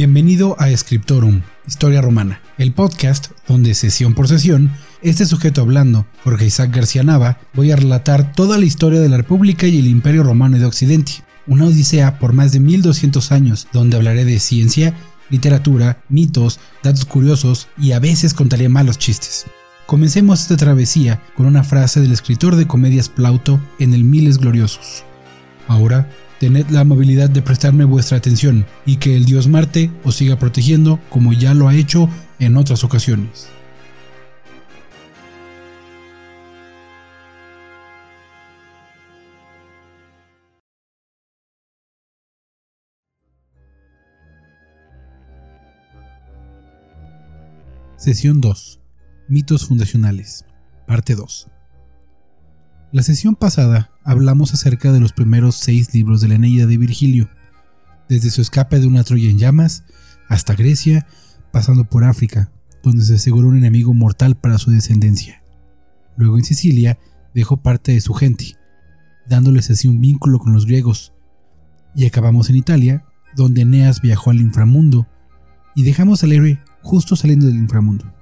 Bienvenido a Scriptorum, Historia Romana, el podcast donde sesión por sesión, este sujeto hablando, Jorge Isaac García Nava, voy a relatar toda la historia de la República y el Imperio Romano de Occidente, una odisea por más de 1200 años donde hablaré de ciencia, literatura, mitos, datos curiosos y a veces contaré malos chistes. Comencemos esta travesía con una frase del escritor de comedias Plauto en el Miles Gloriosos. Ahora, tened la amabilidad de prestarme vuestra atención y que el dios Marte os siga protegiendo como ya lo ha hecho en otras ocasiones. Sesión 2 Mitos fundacionales, parte 2. La sesión pasada hablamos acerca de los primeros seis libros de la Eneida de Virgilio, desde su escape de una Troya en llamas hasta Grecia, pasando por África, donde se aseguró un enemigo mortal para su descendencia. Luego en Sicilia dejó parte de su gente, dándoles así un vínculo con los griegos, y acabamos en Italia, donde Eneas viajó al inframundo, y dejamos al héroe justo saliendo del inframundo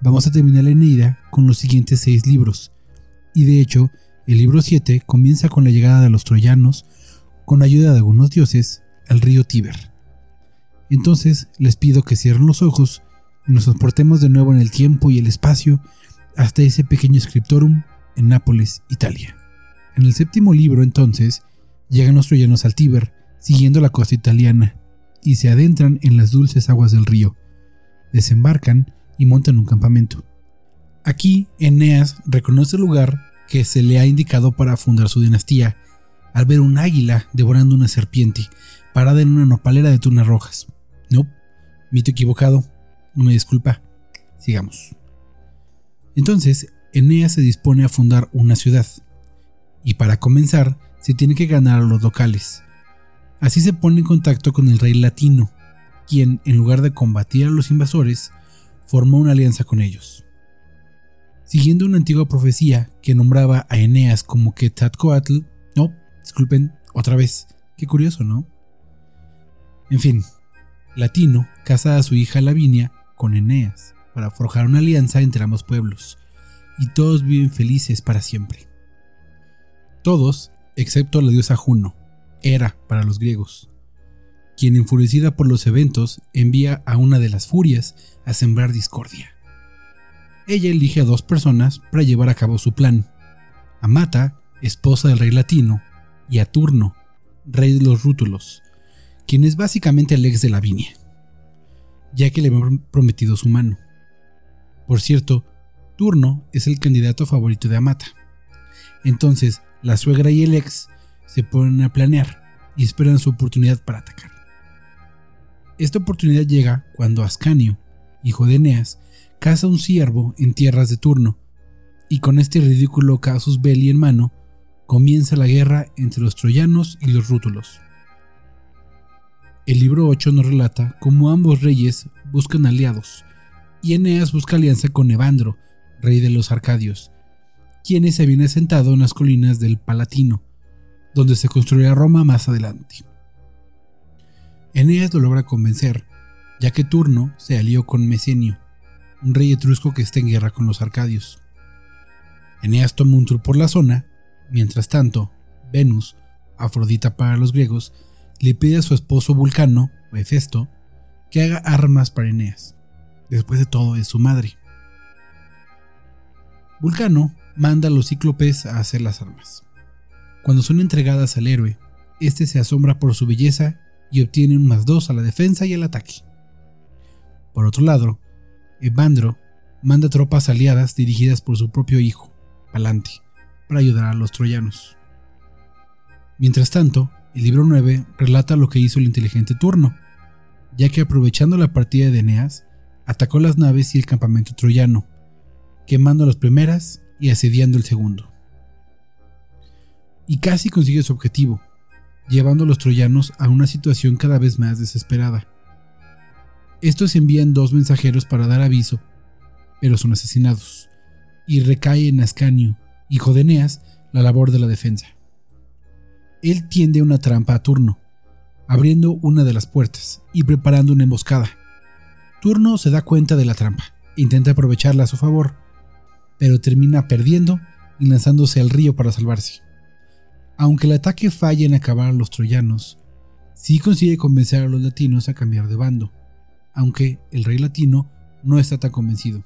vamos a terminar la Eneida con los siguientes seis libros. Y de hecho, el libro 7 comienza con la llegada de los troyanos, con ayuda de algunos dioses, al río Tíber. Entonces les pido que cierren los ojos y nos transportemos de nuevo en el tiempo y el espacio hasta ese pequeño scriptorum en Nápoles, Italia. En el séptimo libro, entonces, llegan los troyanos al Tíber, siguiendo la costa italiana, y se adentran en las dulces aguas del río. Desembarcan y montan un campamento. Aquí, Eneas reconoce el lugar que se le ha indicado para fundar su dinastía, al ver un águila devorando una serpiente, parada en una nopalera de tunas rojas. No, mito equivocado, una disculpa. Sigamos. Entonces, Eneas se dispone a fundar una ciudad, y para comenzar, se tiene que ganar a los locales. Así se pone en contacto con el rey latino, quien, en lugar de combatir a los invasores, formó una alianza con ellos. Siguiendo una antigua profecía que nombraba a Eneas como Quetzalcoatl, no, disculpen, otra vez, qué curioso, ¿no? En fin, Latino casa a su hija Lavinia con Eneas para forjar una alianza entre ambos pueblos, y todos viven felices para siempre. Todos, excepto la diosa Juno, Hera para los griegos, quien enfurecida por los eventos envía a una de las furias a sembrar discordia. Ella elige a dos personas para llevar a cabo su plan. A Mata, esposa del rey latino, y a Turno, rey de los rútulos, quien es básicamente el ex de Lavinia, ya que le ha prometido su mano. Por cierto, Turno es el candidato favorito de Amata. Entonces, la suegra y el ex se ponen a planear y esperan su oportunidad para atacar. Esta oportunidad llega cuando Ascanio, hijo de Eneas, caza un ciervo en tierras de turno, y con este ridículo casus belli en mano, comienza la guerra entre los troyanos y los rútulos. El libro 8 nos relata cómo ambos reyes buscan aliados, y Eneas busca alianza con Evandro, rey de los Arcadios, quien se habían asentado en las colinas del Palatino, donde se construirá Roma más adelante. Eneas lo logra convencer, ya que Turno se alió con Mecenio, un rey etrusco que está en guerra con los arcadios. Eneas toma un tour por la zona, mientras tanto, Venus, Afrodita para los griegos, le pide a su esposo Vulcano, o Hefesto, que haga armas para Eneas. Después de todo, es su madre. Vulcano manda a los cíclopes a hacer las armas. Cuando son entregadas al héroe, este se asombra por su belleza y obtiene un más 2 a la defensa y al ataque. Por otro lado, Evandro manda tropas aliadas dirigidas por su propio hijo, Palante, para ayudar a los troyanos. Mientras tanto, el libro 9 relata lo que hizo el inteligente Turno, ya que aprovechando la partida de Eneas, atacó las naves y el campamento troyano, quemando las primeras y asediando el segundo. Y casi consigue su objetivo, llevando a los troyanos a una situación cada vez más desesperada. Estos envían dos mensajeros para dar aviso, pero son asesinados, y recae en Ascanio, hijo de Eneas, la labor de la defensa. Él tiende una trampa a turno, abriendo una de las puertas y preparando una emboscada. Turno se da cuenta de la trampa, intenta aprovecharla a su favor, pero termina perdiendo y lanzándose al río para salvarse. Aunque el ataque falla en acabar a los troyanos, sí consigue convencer a los latinos a cambiar de bando, aunque el rey latino no está tan convencido.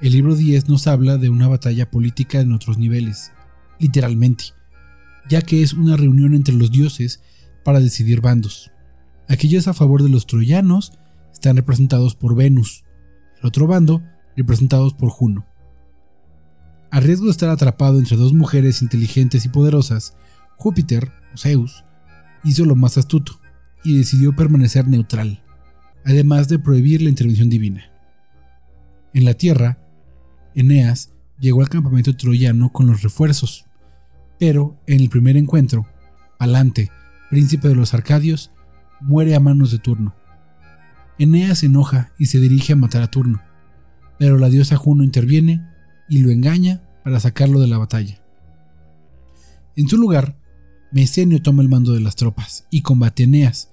El libro 10 nos habla de una batalla política en otros niveles, literalmente, ya que es una reunión entre los dioses para decidir bandos. Aquellos a favor de los troyanos están representados por Venus, el otro bando representados por Juno. A riesgo de estar atrapado entre dos mujeres inteligentes y poderosas, Júpiter, o Zeus, hizo lo más astuto y decidió permanecer neutral, además de prohibir la intervención divina. En la Tierra, Eneas llegó al campamento troyano con los refuerzos, pero en el primer encuentro, Palante, príncipe de los Arcadios, muere a manos de Turno. Eneas se enoja y se dirige a matar a Turno, pero la diosa Juno interviene y lo engaña para sacarlo de la batalla. En su lugar, Mecenio toma el mando de las tropas y combate a Eneas,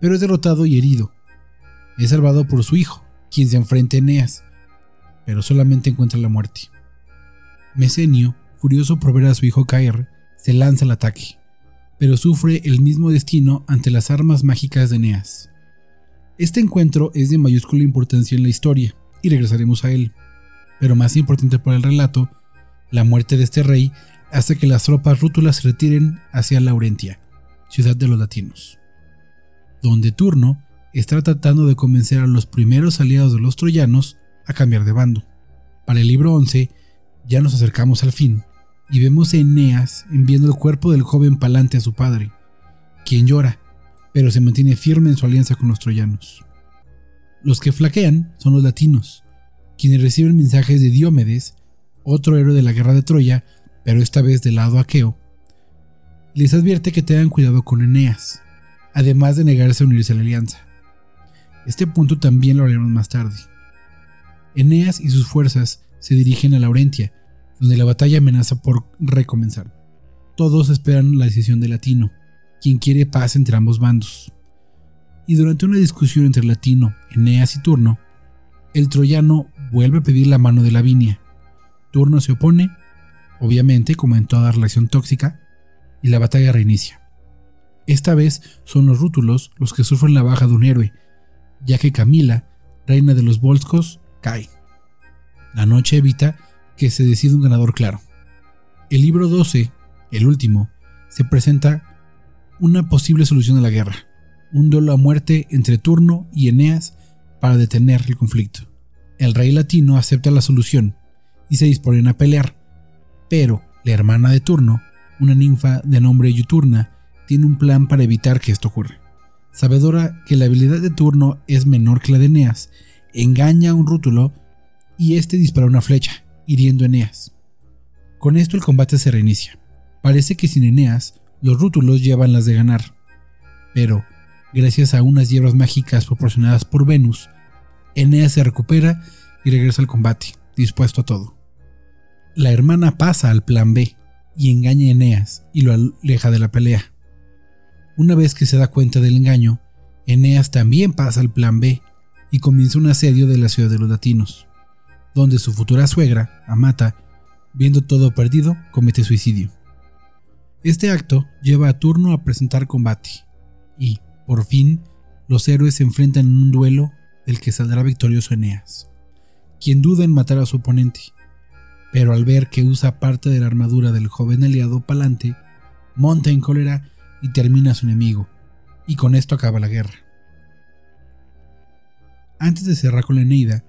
pero es derrotado y herido. Es salvado por su hijo, quien se enfrenta a Eneas, pero solamente encuentra la muerte. Mecenio, furioso por ver a su hijo caer, se lanza al ataque, pero sufre el mismo destino ante las armas mágicas de Eneas. Este encuentro es de mayúscula importancia en la historia, y regresaremos a él. Pero más importante para el relato, la muerte de este rey hace que las tropas rútulas se retiren hacia Laurentia, ciudad de los latinos, donde Turno está tratando de convencer a los primeros aliados de los troyanos a cambiar de bando. Para el libro 11 ya nos acercamos al fin y vemos a Eneas enviando el cuerpo del joven Palante a su padre, quien llora, pero se mantiene firme en su alianza con los troyanos. Los que flaquean son los latinos, quienes reciben mensajes de Diomedes, otro héroe de la guerra de Troya, pero esta vez del lado aqueo. Les advierte que tengan cuidado con Eneas, además de negarse a unirse a la alianza. Este punto también lo hablaremos más tarde. Eneas y sus fuerzas se dirigen a Laurentia, donde la batalla amenaza por recomenzar. Todos esperan la decisión de Latino, quien quiere paz entre ambos bandos. Y durante una discusión entre Latino, Eneas y Turno, el troyano vuelve a pedir la mano de Lavinia. Turno se opone, obviamente como en toda relación tóxica, y la batalla reinicia. Esta vez son los rútulos los que sufren la baja de un héroe, ya que Camila, reina de los Volscos, cae. La noche evita que se decida un ganador claro. El libro 12, el último, se presenta una posible solución a la guerra, un duelo a muerte entre Turno y Eneas para detener el conflicto. El rey latino acepta la solución y se disponen a pelear, pero la hermana de Turno, una ninfa de nombre Yuturna, tiene un plan para evitar que esto ocurra. Sabedora que la habilidad de Turno es menor que la de Eneas, engaña a un rútulo y este dispara una flecha, hiriendo a Eneas. Con esto el combate se reinicia. Parece que sin Eneas, los rútulos llevan las de ganar. Pero, gracias a unas hierbas mágicas proporcionadas por Venus, Eneas se recupera y regresa al combate, dispuesto a todo. La hermana pasa al plan B y engaña a Eneas y lo aleja de la pelea. Una vez que se da cuenta del engaño, Eneas también pasa al plan B y comienza un asedio de la ciudad de los latinos donde su futura suegra, Amata, viendo todo perdido, comete suicidio. Este acto lleva a Turno a presentar combate, y, por fin, los héroes se enfrentan en un duelo del que saldrá victorioso Eneas, quien duda en matar a su oponente, pero al ver que usa parte de la armadura del joven aliado Palante, monta en cólera y termina su enemigo, y con esto acaba la guerra. Antes de cerrar con la Eneida,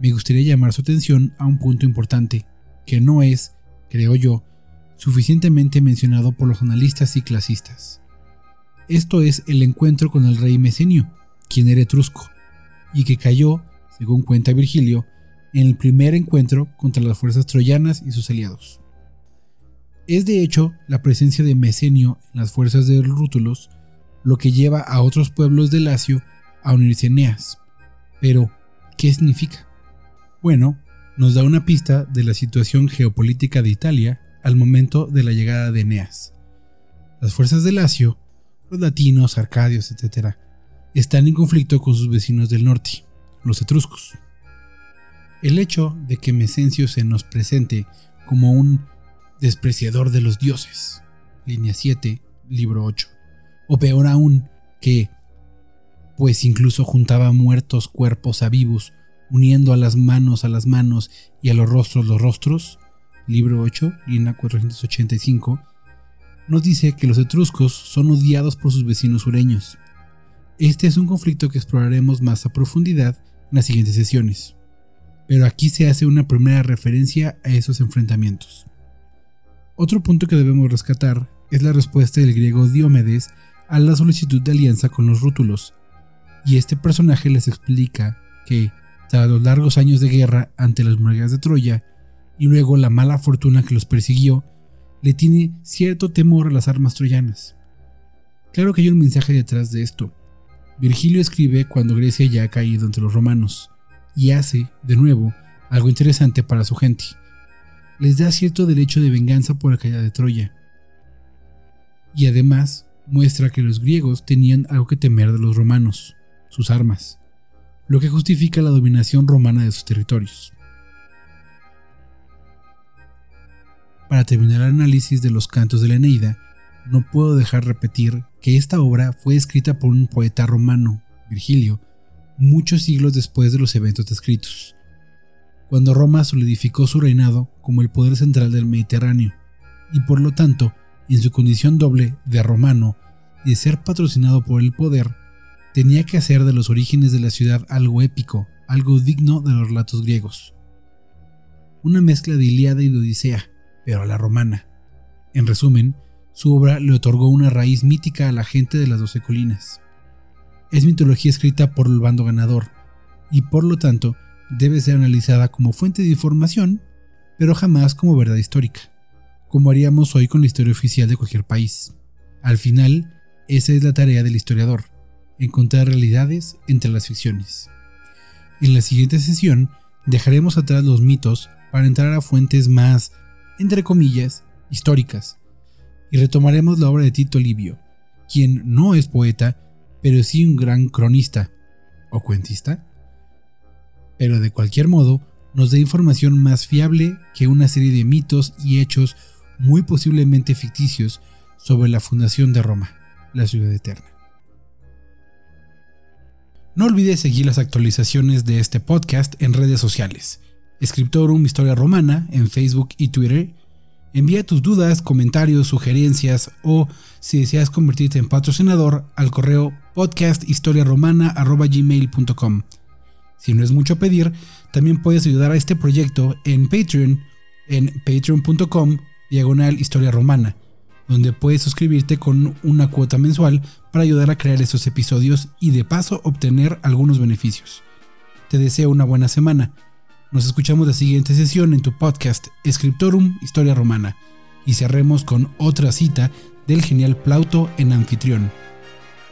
me gustaría llamar su atención a un punto importante, que no es, creo yo, suficientemente mencionado por los analistas y clasistas. Esto es el encuentro con el rey Mecenio, quien era etrusco, y que cayó, según cuenta Virgilio, en el primer encuentro contra las fuerzas troyanas y sus aliados. Es de hecho la presencia de Mecenio en las fuerzas de los rútulos lo que lleva a otros pueblos de Lacio a unirse a Eneas. Pero, ¿qué significa? Bueno, nos da una pista de la situación geopolítica de Italia al momento de la llegada de Eneas. Las fuerzas de Lacio, los latinos, arcadios, etc., están en conflicto con sus vecinos del norte, los etruscos. El hecho de que Mecencio se nos presente como un despreciador de los dioses, línea 7, libro 8, o peor aún, que, pues incluso juntaba muertos cuerpos a vivos, uniendo a las manos a las manos y a los rostros los rostros, libro 8, línea 485, nos dice que los etruscos son odiados por sus vecinos sureños. Este es un conflicto que exploraremos más a profundidad en las siguientes sesiones, pero aquí se hace una primera referencia a esos enfrentamientos. Otro punto que debemos rescatar es la respuesta del griego Diomedes a la solicitud de alianza con los rútulos, y este personaje les explica que, tras los largos años de guerra ante las murallas de Troya, y luego la mala fortuna que los persiguió, le tiene cierto temor a las armas troyanas. Claro que hay un mensaje detrás de esto. Virgilio escribe cuando Grecia ya ha caído entre los romanos, y hace, de nuevo, algo interesante para su gente. Les da cierto derecho de venganza por la caída de Troya. Y además muestra que los griegos tenían algo que temer de los romanos, sus armas, lo que justifica la dominación romana de sus territorios. Para terminar el análisis de los cantos de la Eneida, no puedo dejar repetir que esta obra fue escrita por un poeta romano, Virgilio, muchos siglos después de los eventos descritos, cuando Roma solidificó su reinado como el poder central del Mediterráneo, y por lo tanto, en su condición doble de romano y de ser patrocinado por el poder, tenía que hacer de los orígenes de la ciudad algo épico, algo digno de los relatos griegos. Una mezcla de Iliada y de Odisea, pero a la romana. En resumen, su obra le otorgó una raíz mítica a la gente de las doce colinas. Es mitología escrita por el bando ganador, y por lo tanto debe ser analizada como fuente de información, pero jamás como verdad histórica, como haríamos hoy con la historia oficial de cualquier país. Al final, esa es la tarea del historiador, encontrar realidades entre las ficciones. En la siguiente sesión dejaremos atrás los mitos para entrar a fuentes más entre comillas, históricas, y retomaremos la obra de Tito Livio, quien no es poeta, pero sí un gran cronista o cuentista, pero de cualquier modo nos da información más fiable que una serie de mitos y hechos muy posiblemente ficticios sobre la fundación de Roma, la ciudad eterna. No olvides seguir las actualizaciones de este podcast en redes sociales. Scriptorum Historia Romana en Facebook y Twitter. Envía tus dudas, comentarios, sugerencias o si deseas convertirte en patrocinador al correo podcasthistoriaromana.gmail.com. Si no es mucho pedir, también puedes ayudar a este proyecto en Patreon en patreon.com diagonal historia romana, donde puedes suscribirte con una cuota mensual para ayudar a crear estos episodios y de paso obtener algunos beneficios. Te deseo una buena semana. Nos escuchamos la siguiente sesión en tu podcast Scriptorum Historia Romana y cerremos con otra cita del genial Plauto en anfitrión.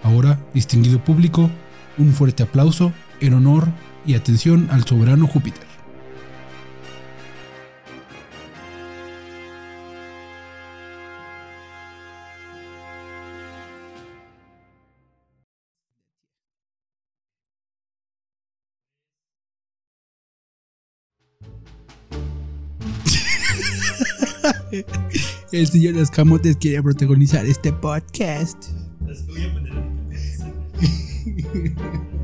Ahora, distinguido público, un fuerte aplauso en honor y atención al soberano Júpiter. El señor Los Camotes quiere protagonizar este podcast.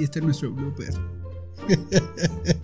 Ahí está nuestro blooper.